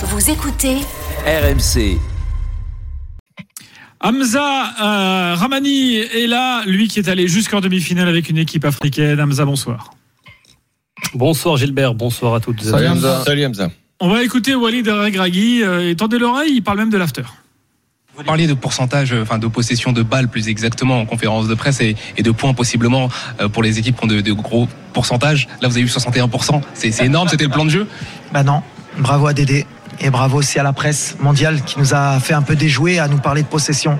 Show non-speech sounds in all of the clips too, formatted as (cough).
Vous écoutez RMC. Hamza euh, Ramani est là, lui qui est allé jusqu'en demi-finale avec une équipe africaine. Hamza, bonsoir. Bonsoir Gilbert, bonsoir à toutes. Salut Hamza. On va écouter Walid Regragui. Euh, et tendez l'oreille, il parle même de l'after. Vous parliez de pourcentage, euh, enfin de possession de balles plus exactement en conférence de presse et, et de points possiblement euh, pour les équipes qui ont de, de gros pourcentages. Là, vous avez eu 61%. C'est c'est énorme, c'était le plan de jeu. Bah non, bravo à Dédé. Et bravo aussi à la presse mondiale qui nous a fait un peu déjouer à nous parler de possession.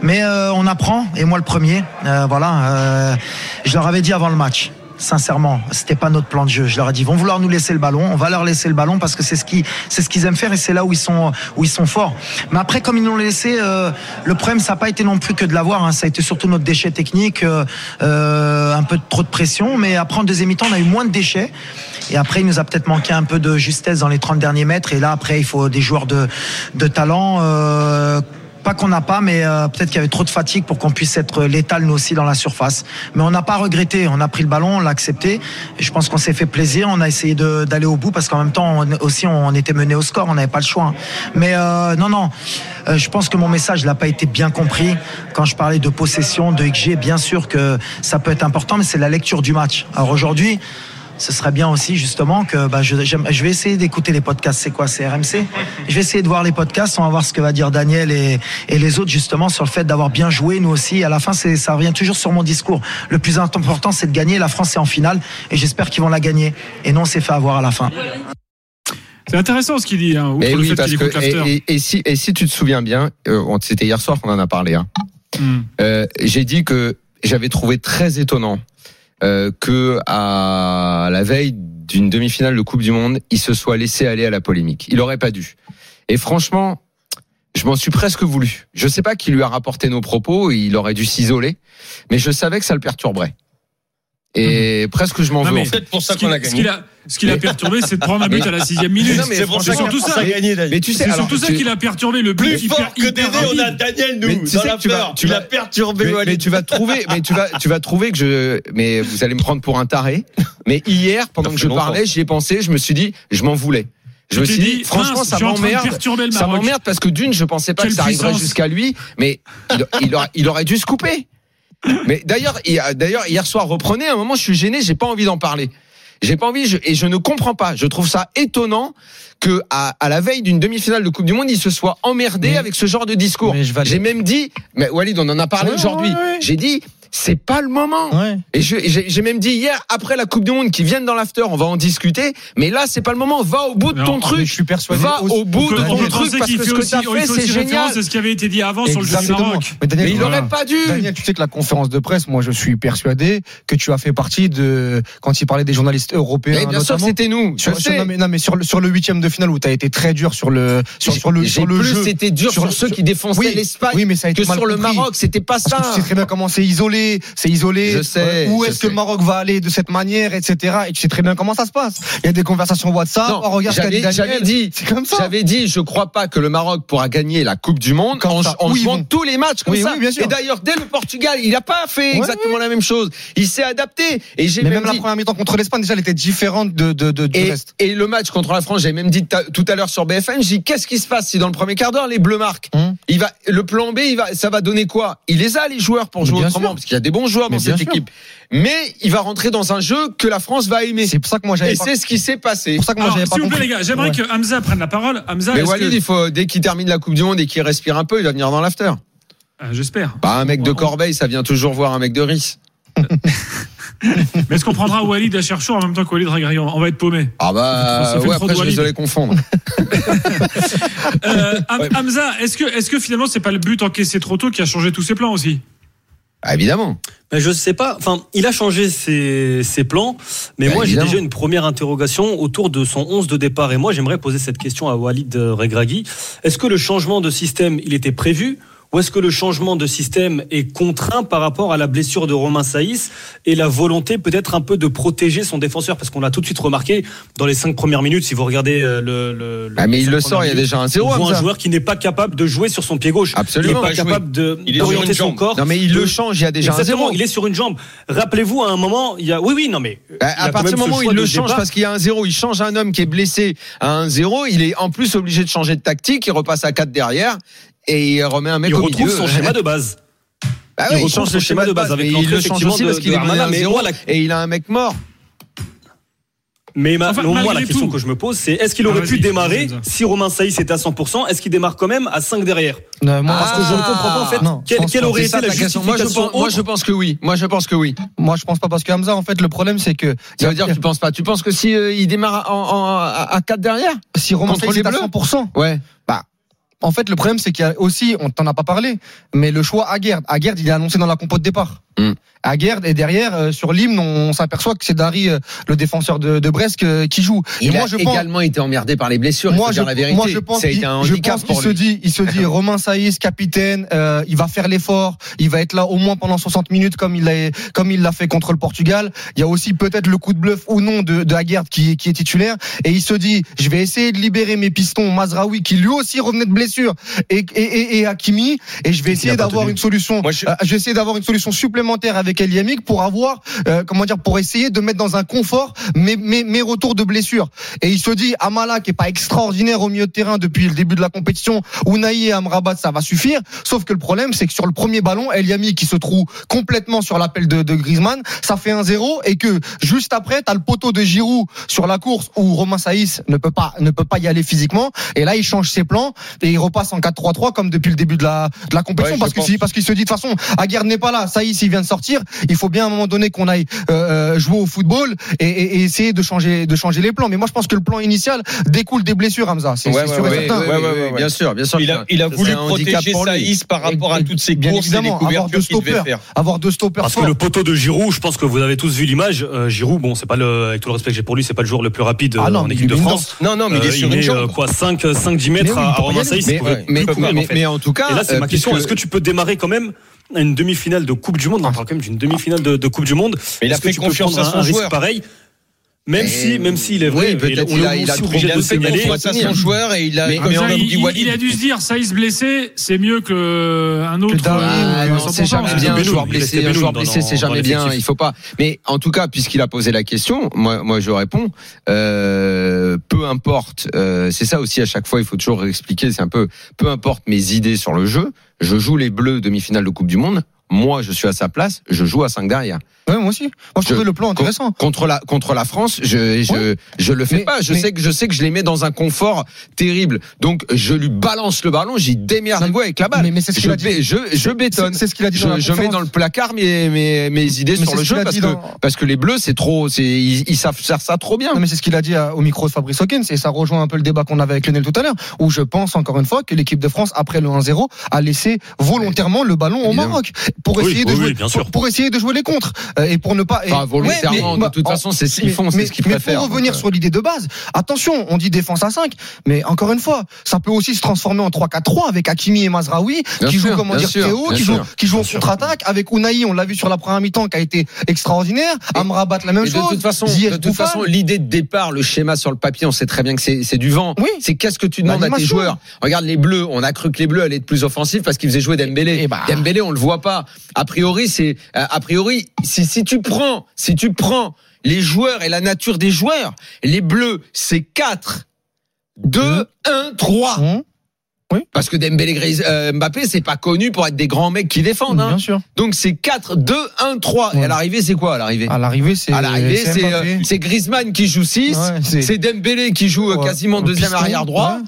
Mais euh, on apprend, et moi le premier. Euh, voilà, euh, je leur avais dit avant le match. Sincèrement, c'était pas notre plan de jeu. Je leur ai dit, vont vouloir nous laisser le ballon. On va leur laisser le ballon parce que c'est ce qui, c'est ce qu'ils aiment faire et c'est là où ils sont, où ils sont forts. Mais après, comme ils nous l'ont laissé, euh, le problème, ça n'a pas été non plus que de l'avoir. Hein. Ça a été surtout notre déchet technique, euh, euh, un peu trop de pression. Mais après, en deuxième mi-temps, on a eu moins de déchets. Et après, il nous a peut-être manqué un peu de justesse dans les 30 derniers mètres. Et là, après, il faut des joueurs de, de talent. euh, pas qu'on n'a pas, mais euh, peut-être qu'il y avait trop de fatigue pour qu'on puisse être létal nous aussi dans la surface. Mais on n'a pas regretté. On a pris le ballon, on l'a accepté. Et je pense qu'on s'est fait plaisir. On a essayé d'aller au bout parce qu'en même temps, on, aussi, on était mené au score. On n'avait pas le choix. Mais euh, non, non. Euh, je pense que mon message n'a pas été bien compris quand je parlais de possession, de XG. Bien sûr que ça peut être important, mais c'est la lecture du match. Alors aujourd'hui. Ce serait bien aussi justement que bah, je, vais essayer d'écouter les podcasts. C'est quoi C'est RMC Je vais essayer de voir les podcasts. On va voir ce que va dire Daniel et, et les autres justement sur le fait d'avoir bien joué nous aussi. À la fin, c'est, ça revient toujours sur mon discours. Le plus important, c'est de gagner. La France est en finale et j'espère qu'ils vont la gagner. Et non, on s'est fait avoir à la fin. C'est intéressant ce qu'il dit, hein, outre Mais le oui, fait parce qu'il que écoute l'after. et, et- et si et si tu te souviens bien, euh, c'était hier soir qu'on en a parlé. Hein. Hmm. Euh, J'ai dit que j'avais trouvé très étonnant euh, que à la veille d'une demi-finale de Coupe du Monde, il se soit laissé aller à la polémique. Il aurait pas dû. Et franchement, je m'en suis presque voulu. Je sais pas qui lui a rapporté nos propos. Il aurait dû s'isoler, mais je savais que ça le perturberait. Et presque je m'en veux. mais en fait. pour ça Ce qu'on a ce gagné. qui l'a, ce qui l'a perturbé, c'est de prendre un but à la sixième minute. Non, mais C'est surtout ça. a. Mais tu sais, C'est surtout ça tu- qui l'a perturbé. Le but Plus hyper, fort que Dédé, on a. Daniel, Mais nous, tu dans sais la que tu vas- peur. tu a perturbé mais, tu vas trouver, mais tu vas, tu vas trouver que je, mais vous allez me prendre pour un taré. Mais hier, pendant que je parlais, j'y ai pensé, je me suis dit, je m'en voulais. Je me suis dit, dit, franchement, ça m'emmerde. Ça m'emmerde parce que d'une, je pensais pas Quelle que ça arriverait jusqu'à lui, mais il, il aurait, il aurait dû se couper. Mais d'ailleurs, il- d'ailleurs, hier soir, reprenez, à un moment, je suis gêné, j'ai pas envie d'en parler. J'ai pas envie, je- et je ne comprends pas. Je trouve ça étonnant que à, à la veille d'une demi-finale de Coupe du Monde, il se soit emmerdé Mais- avec ce genre de discours. J'ai même dit, mais Walid, on en a parlé Ouais, aujourd'hui. ouais, ouais. J'ai dit, c'est pas le moment. Ouais. Et j'ai même dit hier, après la Coupe du Monde, qu'ils viennent dans l'after, on va en discuter. Mais là, c'est pas le moment. Va au bout de Non, ton truc. je suis persuadé Va aussi- au bout On de ton truc parce que ce que t'as fait, c'est génial. à ce qui avait été dit avant sur le jeu du Exactement. Maroc. Mais Daniel, Mais il voilà. aurait pas dû. Daniel, tu sais que la conférence de presse, moi, je suis persuadé que tu as fait partie de quand il parlait des journalistes européens. Mais bien sûr, c'était nous. Je Sur, sais. non, mais, non, mais sur le sur le huitième de finale où tu as été très dur sur le sur, sur le sur le jeu. c'était dur sur, ceux qui défonçaient l'Espagne oui, mais ça a été que sur le. Maroc. C'était pas ça. sais très bien comment c'est isolé, c'est isolé. Je sais, Où est-ce que sais. le Maroc va aller de cette manière, etc. Et tu sais très bien comment ça se passe. Il y a des conversations WhatsApp. Non, oh, regarde j'avais dit, j'avais dit, je crois pas que le Maroc pourra gagner la Coupe du Monde Comme en, en Oui, jouant bon. tous les matchs comme Oui, ça. oui, bien sûr. Et d'ailleurs, dès le Portugal, il a pas fait exactement la même chose. Il s'est adapté. Et j'ai même, la première mi-temps contre l'Espagne, déjà, elle était différente de, de, de- du et, reste. et le match contre la France, j'avais même dit tout à l'heure sur BFM, j'ai dit qu'est-ce qui se passe si dans le premier quart d'heure les Bleus marquent Hum. Il va le plan B, il va ça va donner quoi? Il les a les joueurs pour jouer autrement. Parce qu'il y a des bons joueurs Mais dans cette sûr. équipe. Mais il va rentrer dans un jeu que la France va aimer. C'est pour ça que moi, j'avais Et pas, c'est ce qui s'est passé. c'est pour ça que moi, Alors, j'avais pas s'il vous plaît, compris. les gars, j'aimerais Ouais. que Hamza prenne la parole. Hamza, Mais est-ce Walid, que- il faut dès qu'il termine la Coupe du Monde et qu'il respire un peu, il va venir dans l'after. Ah, J'espère. Bah un mec de Corbeil, ça vient toujours voir un mec de Rice. (laughs) Mais est-ce qu'on prendra Walid à Chercheur en même temps que Walid Regragnon On va être paumé. Ah bah Ça fait ouais, après je de les confondre. (laughs) Euh, Ham- Hamza, est-ce que, est-ce que finalement c'est pas le but encaissé trop tôt qui a changé tous ses plans aussi? Ah, évidemment. Mais je sais pas. Enfin, il a changé ses, ses plans, mais moi j'ai déjà une première interrogation autour de son 11 de départ. Et moi j'aimerais poser cette question à Walid Regragui. Est-ce que le changement de système, il était prévu ou est-ce que le changement de système est contraint par rapport à la blessure de Romain Saïs et la volonté peut-être un peu de protéger son défenseur? Parce qu'on l'a tout de suite remarqué dans les cinq premières minutes, si vous regardez euh, le. le, le Ah, mais il le sort, il y a déjà un zéro. on voit un joueur qui n'est pas capable de jouer sur son pied gauche. Absolument. Il n'est pas capable d'orienter son corps. Non, mais il de- le change, il y a déjà un zéro. il est sur une jambe. Rappelez-vous, à un moment, il y a. Oui, oui, non, mais. Bah, à partir du ce moment où il le change départ. parce qu'il y a un zéro, il change un homme qui est blessé à un zéro, il est en plus obligé de changer de tactique, il repasse à 4 derrière et il remet un mec il au retrouve son schéma de base. (laughs) Bah il ouais, il, retrouve change son le schéma de base, avec mais il l'entrée, le change aussi de- parce qu'il de est mené à mais 0 moi, la- et il a un mec mort. Mais ma- Enfin, moi, la question tout. que je me pose, c'est est-ce qu'il Ah, aurait pu démarrer si Romain Saïs était à 100% Est-ce qu'il démarre quand même à 5 derrière? Moi, Parce que je ne comprends pas en fait non, quelle, aurait été ça la ta question. Moi je, justification pense, moi je pense que oui. Moi je pense que oui. Moi, je pense pas parce que Hamza, en fait, le problème, c'est que Ça veut dire que tu penses pas. Tu penses que si euh, il démarre en, en- à, à 4 derrière si Romain Saïs est à Bleus? 100%, Ouais. En fait, le problème, c'est qu'il y a aussi, on t'en a pas parlé, mais le choix Aguerd. Aguerd, il est annoncé dans la compo de départ. Hmm. Aguerd, et derrière, euh, sur l'hymne, on s'aperçoit que c'est Dari, euh, le défenseur de, de Brest, qui joue. Et Il moi, a je pense, également été emmerdé par les blessures. moi, je, dire la vérité. moi, je pense qu'il pour se dit, il se dit, (laughs) Romain Saïs, capitaine, euh, il va faire l'effort, il va être là au moins pendant 60 minutes comme il l'a, comme il l'a fait contre le Portugal. Il y a aussi peut-être le coup de bluff ou non de, de Aguerd qui, qui est titulaire. Et il se dit, je vais essayer de libérer mes pistons, Mazraoui, qui lui aussi revenait de blessure, et, et, et, et Hakimi, et je vais essayer d'avoir une solution. Moi, je- Euh, je vais essayer d'avoir une solution supplémentaire avec El Yamik pour avoir, euh, comment dire, pour essayer de mettre dans un confort mes, mes, mes retours de blessure. Et il se dit, Amala, qui est pas extraordinaire au milieu de terrain depuis le début de la compétition, Ounaï et Amrabat, ça va suffire. Sauf que le problème, c'est que sur le premier ballon, El Yamik, qui se trouve complètement sur l'appel de, de Griezmann, ça fait un zéro et que juste après, t'as le poteau de Giroud sur la course où Romain Saïs ne peut pas, ne peut pas y aller physiquement. Et là, il change ses plans et il repasse en 4-3-3 comme depuis le début de la, de la compétition Ouais, parce que si, parce qu'il se dit de toute façon, Aguerd n'est pas là, Saïs il vient de sortir, il faut bien à un moment donné qu'on aille euh, jouer au football et, et- et essayer de changer, de changer les plans. Mais moi je pense que le plan initial découle des blessures, Hamza. C'est Ouais, c'est ouais, sûr et certain. ouais, Ouais, ouais, ouais, ouais, ouais. Bien sûr, bien sûr. Il a, il a voulu protéger. Saïs par rapport à toutes ces Bien courses et les couvertures deux qu'il devait stoppers. faire. Avoir deux stoppers Parce que le poteau de Giroud, je pense que vous avez tous vu l'image. euh, Giroud, bon, c'est pas le, avec tout le respect que j'ai pour lui, c'est pas le joueur le plus rapide Ah euh, non, en équipe de est France. Non, non, mais il Euh, est sur une euh, quoi 5 5 10 Mais mètres à, y Romain. Saïs. Mais, mais, mais- en fait. mais en tout cas, Et là, c'est euh, ma question. puisque- Est-ce que tu peux démarrer quand même une demi-finale de Coupe du Monde? On parle quand même d'une demi-finale de, de Coupe du Monde. Mais il a fait confiance à un- son joueur. pareil? Même si, même s'il est vrai, oui, peut-être on il a- il a obligé Il de se signaler. son joueur et il a, Mais- il, il- il a dû se dire, Saïs blessé, c'est mieux que un autre. Euh, Ah, non, 100%, c'est jamais bien un joueur il blessé. Un joueur c'est jamais bien. Il faut pas. Mais en tout cas, puisqu'il a posé la question, moi, moi, je réponds. Euh, peu importe. euh, c'est ça aussi à chaque fois. Il faut toujours expliquer. C'est un peu. Peu importe mes idées sur le jeu. Je joue les Bleus demi-finale de Coupe du Monde. Moi, je suis à sa place. Je joue à 5 derrière. Ouais, moi aussi. Moi je Je- trouvais le plan intéressant. Contre la contre la France, je je Ouais. je le fais Mais- pas. Je mais- sais que je sais que je les mets dans un confort terrible. Donc je lui balance le ballon. J'y démerde-vous avec la balle. Mais, mais c'est ce je, qu'il a dit. bé- je je bétonne. C'est ce qu'il a dit Je, la mets dans le placard mes, mes, mes idées sur le jeu parce que, dans- parce que les bleus, c'est trop, c'est, ils, ils savent faire ça trop bien. Non, mais c'est ce qu'il a dit à- au micro de Fabrice Hawkins et ça rejoint un peu le débat qu'on avait avec Lionel tout à l'heure où je pense encore une fois que l'équipe de France après le 1-0 a laissé volontairement le ballon au. Maroc pour Oui, essayer de oui, jouer oui, bien sûr. pour, pour essayer de jouer les contres euh, et pour ne pas et- Pas volontairement, Ouais, mais- de toute bah, façon, c'est ce qu'ils mais- font, c'est mais- ce qu'ils mais préfèrent. pour revenir donc, euh. sur l'idée de base, attention, on dit défense à 5, mais encore une fois, ça peut aussi se transformer en 3-4-3 avec Hakimi et Mazraoui qui jouent comment dire sûr, bien qui jouent qui jouent en contre-attaque avec Unai, on l'a vu sur la première mi-temps qui a été extraordinaire, Amrabat la même Et de chose. toute façon, de toute façon, l'idée de départ, le schéma sur le papier, on sait très bien que c'est, c'est du vent. Oui. C'est qu'est-ce que tu demandes à tes joueurs? Regarde les bleus, on a cru que les bleus allaient être plus offensifs parce qu'ils faisaient jouer Dembélé. Et bah. Dembélé, on le voit pas. A priori, c'est, a priori, si, si tu prends, si tu prends les joueurs et la nature des joueurs, les bleus, c'est 4, 2, 1, 3. Parce que Dembélé, euh, Mbappé, c'est pas connu pour être des grands mecs qui défendent. hein. Bien sûr. Donc c'est 4, 2, 1, 3. Et à l'arrivée, c'est quoi à l'arrivée? À l'arrivée, c'est À l'arrivée, c'est euh, c'est Griezmann qui joue 6. Ouais, c'est- Dembélé qui joue euh, Ouais. quasiment Au deuxième piston, arrière droit.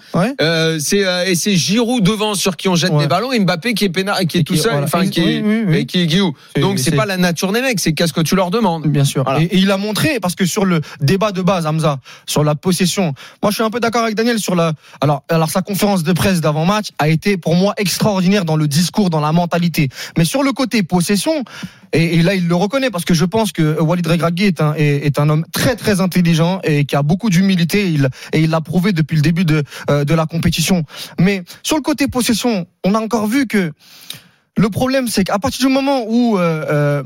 Euh, c'est euh, et c'est Giroud devant sur qui on jette des ballons et Mbappé qui est pénal, qui est Et tout qui- seul, voilà. enfin qui est, Oui, oui, oui. mais qui, est C'est- Donc c'est c'est- pas la nature des mecs, c'est qu'est-ce que tu leur demandes. Bien sûr. Voilà. Et, et il a montré parce que sur le débat de base, Hamza, sur la possession. Moi, je suis un peu d'accord avec Daniel sur la. Alors, alors sa conférence de presse d'avant d'avant-match a été pour moi extraordinaire dans le discours, dans la mentalité. Mais sur le côté possession, et, là il le reconnaît parce que je pense que Walid Regragui est un, homme très très intelligent et qui a beaucoup d'humilité il et il l'a prouvé depuis le début de, euh, de la compétition. Mais sur le côté possession, on a encore vu que le problème, c'est qu'à partir du moment où euh, euh,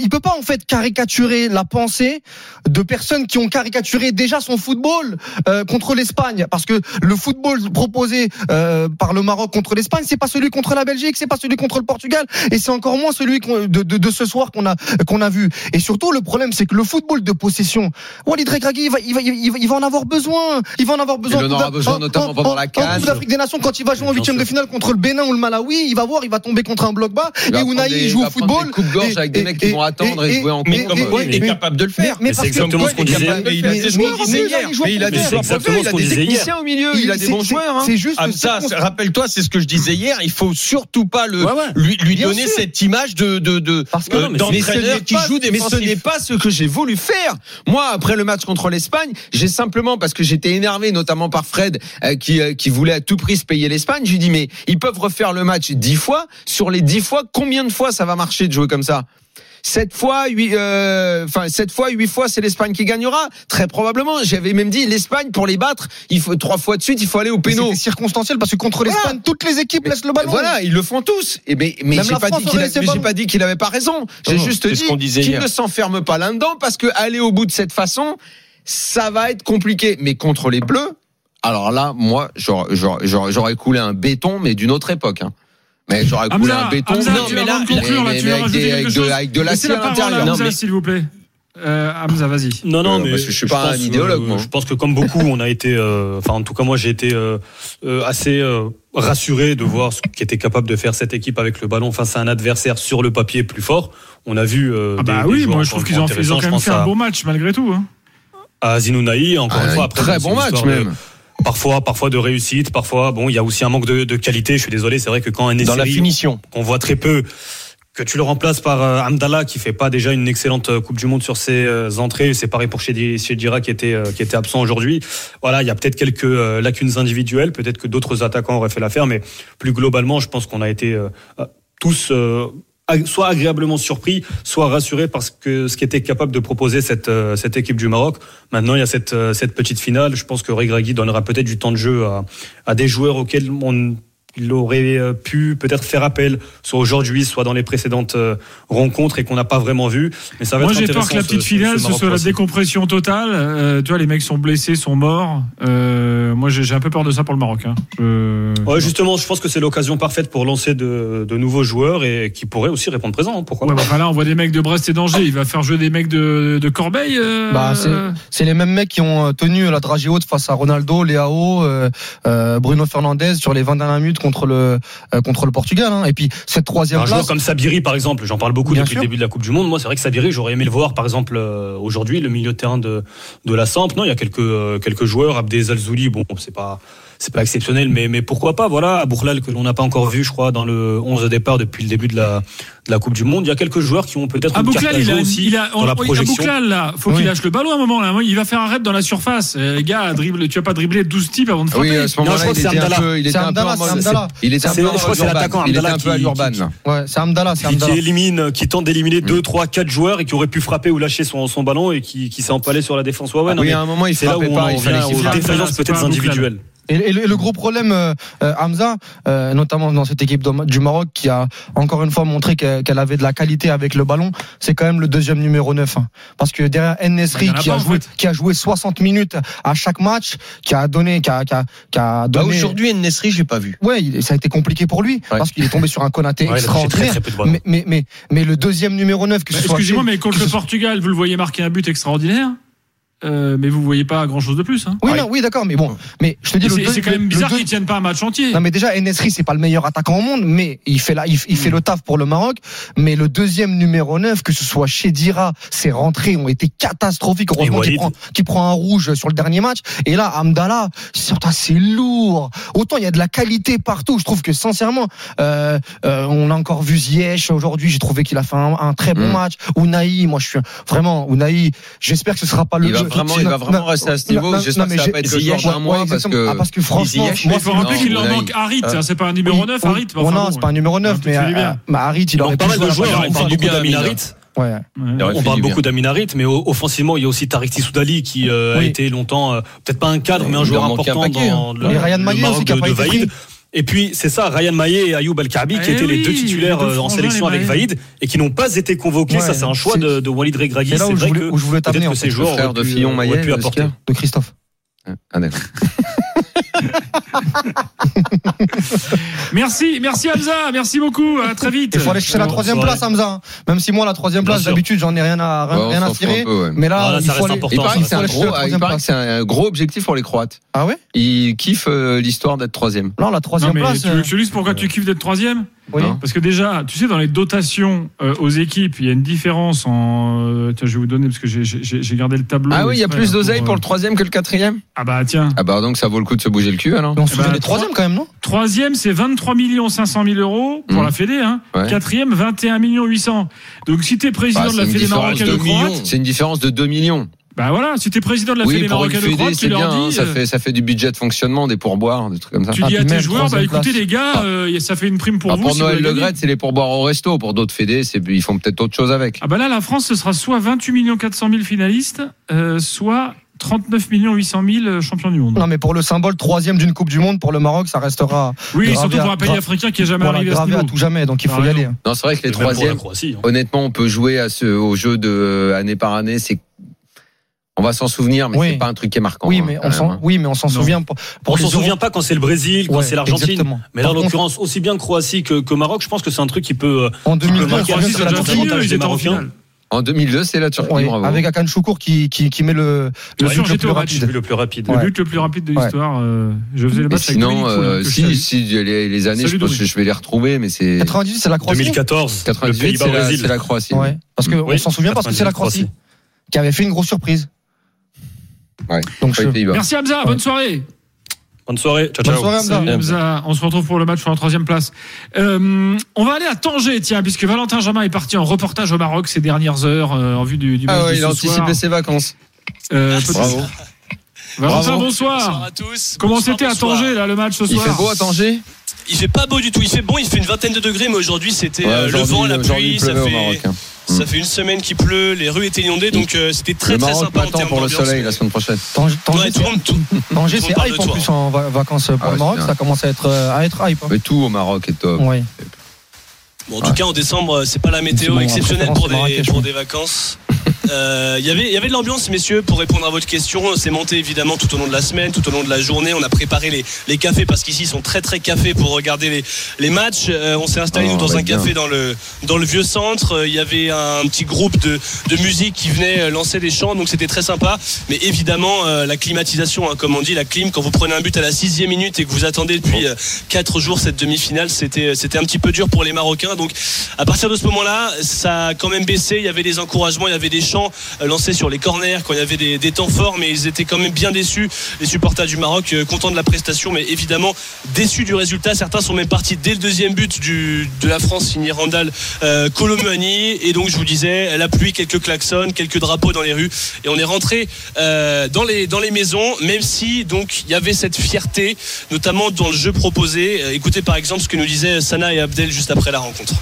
il peut pas en fait caricaturer la pensée de personnes qui ont caricaturé déjà son football euh, contre l'Espagne. Parce que le football proposé euh, par le Maroc contre l'Espagne c'est pas celui contre la Belgique c'est pas celui contre le Portugal et c'est encore moins celui de, de, de ce soir qu'on a qu'on a vu. Et surtout le problème c'est que le football de possession Walid Regragui il va, il va, il va, il va en avoir besoin. Il va en avoir besoin Il en aura besoin, notamment pendant la en CAN. Coupe d'Afrique des Nations quand il va jouer en huitième de finale contre le Bénin ou le Malawi il va voir il va tomber contre un bloc bas et Unai il joue au des football coupes-gorge et- avec des et- mecs qui vont attendre et jouer en Mais contre. comme quoi, il est mais- capable de le faire. mais Mais c'est exactement ce qu'on mais- disait. mais- Il a- mais- mais- hier. il Mais a des exactement il a des techniciens au milieu, il a des bons joueurs. hein. C'est juste. Ah, ça, rappelle-toi, c'est ce que je disais hier. Il faut surtout pas lui, donner cette image de, de, de, Parce que euh, mais Mais d'entraîneur n'est qui pas- joue mais ce n'est pas ce que j'ai voulu faire. Moi, après le match contre l'Espagne, j'ai simplement parce que j'étais énervé, notamment par Fred, euh, qui euh, qui voulait à tout prix se payer l'Espagne. J'ai dit mais ils peuvent refaire le match dix fois. Sur les dix fois, combien de fois ça va marcher de jouer comme ça? Sept fois, huit, euh, enfin sept fois, huit fois, c'est l'Espagne qui gagnera. Très probablement. J'avais même dit l'Espagne pour les battre, il faut trois fois de suite, il faut aller au mais pénal. C'était circonstanciel parce que contre l'Espagne, toutes les équipes laissent le ballon. Voilà, ils le font tous. Et mais mais j'ai pas, France dit a- laissé mais le j'ai ballon. pas dit qu'il avait pas raison. J'ai juste c'est dit qu'il ne s'enferme pas là-dedans parce que aller au bout de cette façon, ça va être compliqué. Mais contre les Bleus, alors là, moi, j'aurais- j'aurais j'aurais- j'aurais coulé un béton, mais d'une autre époque. hein. Mais j'aurais coulé un béton. Hamza, non, tu mais là, de conclure, là, tu vas avec rajouter des- quelque avec de- chose avec de Laissez l'acier la à l'intérieur. Hamza, Non, mais- s'il vous plaît. Euh, Hamza, vas-y. Non, non, Euh, mais parce que je suis pas un pense, idéologue, euh, moi. Je pense que comme beaucoup, on a été, euh, enfin en tout cas moi j'ai été euh, euh, assez euh, rassuré de voir ce qu'était capable de faire cette équipe avec le ballon face à un adversaire sur le papier plus fort. On a vu. euh, Ah des- bah des oui, joueurs moi je trouve qu'ils ont, ont quand même fait un à- beau match malgré tout. Hein. à Zinounaï, encore une Un fois. Après, très bon une match de- même. Parfois, parfois de réussite, parfois bon, il y a aussi un manque de, de qualité. Je suis désolé, c'est vrai que quand un Dans la Esseri, finition. qu'on voit très peu, que tu le remplaces par euh, Amdallah qui fait pas déjà une excellente euh, Coupe du Monde sur ses euh, entrées, c'est pareil pour Chedi- Chedira qui était qui était absent aujourd'hui. Voilà, il y a peut-être quelques lacunes individuelles, peut-être que d'autres attaquants auraient fait l'affaire, mais plus globalement, je pense qu'on a été tous soit agréablement surpris, soit rassurés parce que ce qu'était capable de proposer cette euh, cette équipe du Maroc. Maintenant, il y a cette euh, cette petite finale. Je pense que Regragui donnera peut-être du temps de jeu à à des joueurs auxquels on il aurait euh, pu peut-être faire appel, soit aujourd'hui, soit dans les précédentes euh, rencontres et qu'on n'a pas vraiment vu. Mais ça va Moi j'ai peur que la petite finale ce ce soit la décompression totale. Euh, tu vois, les mecs sont blessés, sont morts. Euh, moi j'ai un peu peur de ça pour le Maroc. Hein. Je- Ouais, justement, je pense que c'est l'occasion parfaite pour lancer de, de nouveaux joueurs et qui pourraient aussi répondre présent. hein, pourquoi Ouais, bah, là, on voit des mecs de Brest et d'Angers. Il va faire jouer des mecs de, de Corbeil. euh, Bah, c'est- les mêmes mecs qui ont tenu la dragée haute face à Ronaldo, Léao, euh, euh, Bruno Fernandez sur les 20 dernières minutes contre le euh, contre le Portugal. hein. Et puis cette troisième Un joueur comme Sabiri, par exemple, j'en parle beaucoup depuis sûr. le début de la Coupe du Monde. Moi, c'est vrai que Sabiri, j'aurais aimé le voir, par exemple, euh, aujourd'hui, le milieu de terrain de, de la Samp. Non, il y a quelques, euh, quelques joueurs. Abdel Zalzouli, bon, c'est pas, c'est pas exceptionnel, mais, mais pourquoi pas, voilà. Abourlal, que l'on n'a pas encore vu, je crois, dans le 11 de départ depuis le début de la, de la Coupe du Monde. Il y a quelques joueurs qui ont peut-être une carte à il jouer a, aussi il a, dans la on- projection. Abouklal, là, faut Oui. qu'il lâche le ballon à un moment. Là. Il va faire un rep dans la surface. Euh, les gars, dribble, tu vas pas dribbler 12 types avant de frapper. Oui, à ce moment-là, il était un peu, il C'est était un peu Amdallah, en mode- c'est Amdallah. il était un peu je crois c'est l'attaquant Il était un peu à qui- l'Urban. qui- là. Ouais, c'est Amdallah, c'est qui, Amdallah. qui élimine, qui tente d'éliminer Mm. deux, trois, quatre joueurs et qui aurait pu frapper ou lâcher son, son ballon et qui, qui s'est empalé sur la défense. Ouais, ouais, non, Oui, mais à un moment, il c'est là où frappait on pas, il fallait défaillances peut-être individuelles. Et, et le, et le gros problème, euh, euh, Hamza, euh, notamment dans cette équipe de- du Maroc, qui a encore une fois montré qu'elle avait de la qualité avec le ballon, c'est quand même le deuxième numéro 9. hein. Parce que derrière Nesri, a qui, a en joué, fait. qui a joué 60 minutes à chaque match, qui a donné, qui a, qui a, qui a Bah, donné. aujourd'hui, Nesri, j'ai pas vu. ouais, il- ça a été compliqué pour lui Ouais. parce qu'il est tombé sur un Konaté Ouais, très, extraordinaire. très. Mais, mais, mais, mais le deuxième numéro 9, que Bah, ce soit Excusez-moi, mais contre le Portugal, vous le voyez marquer un but extraordinaire. Euh, mais vous voyez pas grand chose de plus. Hein. Oui, non, oui, d'accord, mais bon, mais je te dis C'est quand même bizarre qu'ils tiennent pas un match entier. Non mais déjà Enesri c'est pas le meilleur attaquant au monde mais il fait la, il, il fait le taf pour le Maroc. Mais le deuxième numéro 9 que ce soit Chedira ses rentrées ont été catastrophiques. Heureusement qu'il prend qu'il prend un rouge sur le dernier match. Et là Amdallah c'est lourd autant il y a de la qualité partout. Je trouve que sincèrement euh, euh, on a encore vu Ziyech aujourd'hui. J'ai trouvé qu'il a fait un, un très bon Mm. match. Unai moi je suis vraiment Unai j'espère que ce sera pas le Il va le- vraiment, il va vraiment rester à ce niveau. J'espère que ça mais va pas être le d'un mois parce. Ah, que. parce que franchement, il faut moi, rappeler qu'il leur là, manque il- Harit. hein, C'est pas un numéro 9, Harit. non, c'est pas un numéro 9, tu mais euh, bien. bah, Harit, il Il aurait pas mal de joueurs. On parle beaucoup d'Amin Harit. Ouais. Il On parle beaucoup bien. d'Amin Harit, mais offensivement, il y a aussi Tariq Tissoudali qui euh, a été longtemps, euh, peut-être pas un cadre, mais un Il joueur en important paquet, dans hein. le, Et Ryan aussi qui a pas été pris. Et puis, c'est ça, Ryan Maillet et Ayoub Al-Karbi qui Eh étaient les deux les titulaires deux euh, en sélection avec. Vaïd et qui n'ont pas été convoqués. Ouais, ça, c'est un choix de, de Walid Regragui. C'est vrai voulais- que où je voulais t'amener, en fait. ces joueurs Le frère auraient de Fillon auraient Maillet, pu apporter. de Christophe. Ah d'accord. (laughs) (laughs) Merci, merci Hamza, merci beaucoup. À très vite. Il faut aller chercher la troisième place, Hamza. Même si moi, la troisième place, d'habitude, j'en ai rien à, Ouais, rien à tirer. un peu, ouais. Mais là, Voilà, ça il faut reste aller. important. Il paraît que c'est un gros, il paraît que un objectif pour les Croates. Ah ouais? Ils kiffent euh, l'histoire d'être troisième. Non, la Non, troisième mais place. tu veux euh, que je pourquoi tu kiffes d'être troisième? Oui. Non. Parce que déjà, tu sais, dans les dotations euh, aux équipes, il y a une différence en. euh, tiens, je vais vous donner parce que j'ai- j'ai j'ai gardé le tableau. Ah oui, il y a exprès, plus là, d'oseille euh, pour le troisième que le quatrième. Ah bah tiens. Ah bah donc ça vaut le coup de se bouger le cul alors. On se Eh ben, souvient des trois- troisièmes quand même, non? Troisième, c'est 23 500 000 euros pour Mhm. la Fédé. Hein. Ouais. Quatrième, 21 800. Donc si t'es président Bah, de c'est la une Fédé différence marocaine de millions. Croate, C'est une différence de 2 millions. Bah voilà, si t'es président de la Oui, Fédé marocaine de tu leur bien. hein, dis. ça euh, fait ça fait du budget de fonctionnement, des pourboires, des trucs comme ça. Tu Ah, dis à tes joueurs, bah écoutez place. les gars, euh, ça fait une prime pour Ah, vous. pour si Noël Le. Gret, c'est les pourboires au resto. Pour d'autres fédés, c'est ils font peut-être autre chose avec. Ah bah là, la France, ce sera soit 28 400 000 finalistes, euh, soit 39 800 000 champions du monde. Non, mais pour le symbole troisième d'une Coupe du Monde, pour le Maroc, ça restera oui, surtout pour un pays africain qui est jamais voilà, arrivé à ce à tout jamais, donc il faut y aller. Non, c'est vrai que les troisièmes, Croatie, hein. honnêtement, on peut jouer à ce, au jeu de euh, année par année. C'est on va s'en souvenir, mais Oui. c'est pas un truc qui est marquant. Oui, hein, mais on s'en, hein. oui, mais on s'en souvient pour, pour On s'en souvient pas quand c'est le Brésil, quand Ouais, c'est l'Argentine. exactement. Mais là, en l'occurrence, aussi bien Croatie que, que Maroc, je pense que c'est un truc qui peut. euh, En 2002, La on se Croatie, souvient Croatie, de c'est la déjà Turquie. fini, avantage ils des étaient en Marocains. finale. En 2002, c'est la Turquie, Ouais, bravo. avec Akan Choukour qui, qui, qui met le, le but le plus rapide. le plus rapide. Le Ouais. but le plus rapide de Ouais. l'histoire. euh, je faisais le match avec sinon, euh, que je si, si les, les années, je Salut, pense que je vais les retrouver, mais c'est 98, c'est la Croatie. 2014, le 98, Pays-Bas c'est la, Brésil. c'est la Croatie. Ouais. Parce qu'on Oui, s'en souvient parce que c'est la Croatie 98, qui avait fait une grosse surprise. Ouais. Donc, je-. Merci Hamza, bonne soirée. Bonne soirée. Ciao, Bonne ciao. soirée, Hamza. Salut Hamza. On se retrouve pour le match sur la troisième place. Euh, on va aller à Tanger, tiens, puisque Valentin Jamin est parti en reportage au Maroc ces dernières heures euh, en vue du, du match Ah de ouais, il a anticipé ses vacances. Euh, Bravo. Valentin, bonsoir. Bonsoir à tous. Comment c'était à. Tanger là le match ce Il soir fait beau à Tanger? Il fait pas beau du tout. Il fait bon, il fait une vingtaine de degrés, mais aujourd'hui c'était Ouais, euh, le vent, la pluie. il Ça fait, Maroc. hein. ça fait une semaine qu'il pleut, les rues étaient inondées, donc euh, c'était très Le très Maroc sympa en termes pour le soleil la semaine prochaine. Tanger, (laughs) c'est- hype en plus en va- vacances pour Ah le Maroc. Ça commence à être, euh, à être hype. hein. Mais tout au Maroc est top. Ouais. Bon, en tout cas, en décembre, euh, c'est pas la météo bon, exceptionnelle pour des, pour des vacances. Euh, Il y avait- il y avait de l'ambiance, messieurs, pour répondre à votre question. C'est monté évidemment tout au long de la semaine, tout au long de la journée. On a préparé les, les cafés parce qu'ici ils sont très très cafés pour regarder les, les matchs. Euh, on s'est installé Oh, nous, dans un bien. café dans le, dans le vieux centre. Euh, Il y avait un petit groupe de, de musique qui venait euh, lancer des chants, donc c'était très sympa. Mais évidemment, euh, la climatisation, hein, comme on dit, la clim, quand vous prenez un but à la sixième minute et que vous attendez depuis euh, quatre jours cette demi-finale, c'était c'était un petit peu dur pour les Marocains. Donc à partir de ce moment-là, ça a quand même baissé. Il y avait des encouragements, il y avait des chants euh, lancés sur les corners quand il y avait des, temps forts, mais ils étaient quand même bien déçus. Les supporters du Maroc, euh, contents de la prestation, mais évidemment déçus du résultat. Certains sont même partis dès le deuxième but de la France, signé Randall euh, Colomani. Et donc je vous disais, la pluie, quelques klaxons, quelques drapeaux dans les rues, et on est rentré dans les dans les maisons, même si donc il y avait cette fierté, notamment dans le jeu proposé. Écoutez par exemple ce que nous disaient Sana et Abdel juste après la rencontre.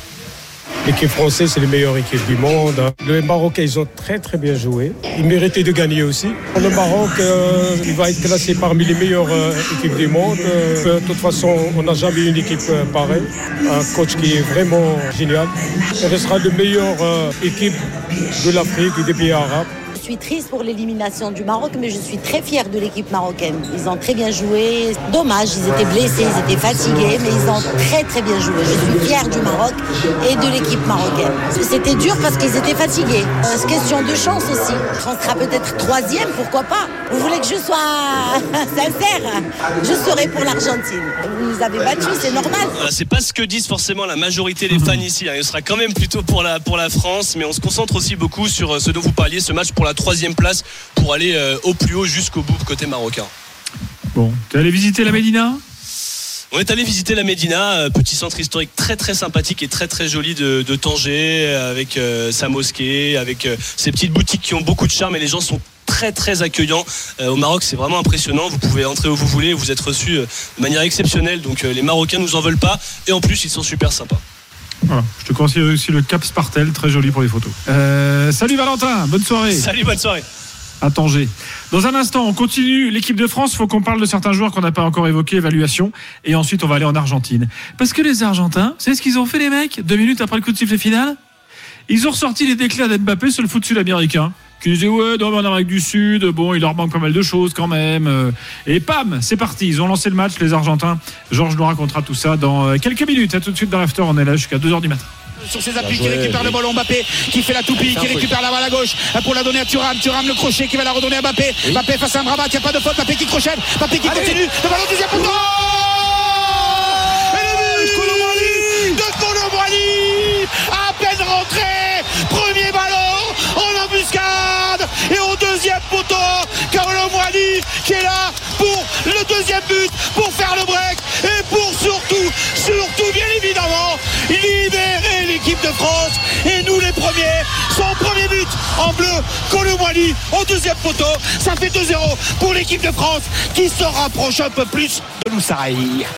L'équipe française, c'est les meilleure équipe du monde. Les Marocains, ils ont très très bien joué. Ils méritaient de gagner aussi. Le Maroc, euh, il va être classé parmi les meilleures euh, équipes du monde. Euh, de toute façon, on n'a jamais eu une équipe pareille. Un coach qui est vraiment génial. Ce sera la meilleure équipe de l'Afrique et des pays arabes. Triste pour l'élimination du Maroc, mais je suis très fière de l'équipe marocaine. Ils ont très bien joué. Dommage, ils étaient blessés, ils étaient fatigués, mais ils ont très très bien joué. Je suis fière du Maroc et de l'équipe marocaine. C'était dur parce qu'ils étaient fatigués. C'est question de chance aussi. On sera peut-être troisième, pourquoi pas? Vous voulez que je sois (laughs) sincère? Je serai pour l'Argentine. Vous nous avez battus, c'est normal. C'est pas ce que disent forcément la majorité des fans ici. hein. Il sera quand même plutôt pour la, pour la France, mais on se concentre aussi beaucoup sur euh, ce dont vous parliez, ce match pour la troisième place, pour aller euh, au plus haut jusqu'au bout côté marocain. Bon, tu es allé visiter la Médina? On est allé visiter la Médina, euh, petit centre historique très très sympathique et très très joli de, de Tanger, euh, avec euh, sa mosquée, avec euh, ses petites boutiques qui ont beaucoup de charme et les gens sont très très très accueillant Euh, au Maroc. C'est vraiment impressionnant. Vous pouvez entrer où vous voulez. Vous êtes reçus de manière exceptionnelle. Donc les Marocains nous en veulent pas. Et en plus, ils sont super sympas. Voilà. Je te conseille aussi le Cap Spartel, très joli pour les photos. Euh, salut Valentin, bonne soirée. Salut, bonne soirée. à Tanger. Dans un instant, on continue l'équipe de France. Il faut qu'on parle de certains joueurs qu'on n'a pas encore évoqués, évaluation. Et ensuite, on va aller en Argentine. Parce que les Argentins, c'est ce qu'ils ont fait, les mecs, deux minutes après le coup de sifflet final? Ils ont ressorti les déclats d'Mbappé sur le foot sud-américain. Qui disaient, ouais, non, mais en Amérique du Sud, bon, il leur manque pas mal de choses quand même. Euh, Et pam, c'est parti. Ils ont lancé le match, les Argentins. Georges nous racontera tout ça dans euh, quelques minutes. À tout de suite dans l'after. On est là jusqu'à 2h du matin. sur ses appuis qui récupère le ballon Mbappé qui fait la toupie qui récupère la balle à gauche pour la donner à Thuram Thuram le crochet qui va la redonner à Mbappé Mbappé face à un Rabat il n'y a pas de faute Mbappé qui crochette Mbappé qui continue le ballon deuxième poteau et le but de Koulibaly à peine rentré en embuscade et au deuxième poteau Koulibaly qui est là pour le deuxième but pour faire le break et pour surtout surtout bien évidemment libérer l'équipe de France. Et nous les premiers son premier but en bleu Koulibaly au deuxième poteau. Ça fait 2-0 pour l'équipe de France qui se rapproche un peu plus de Moussaï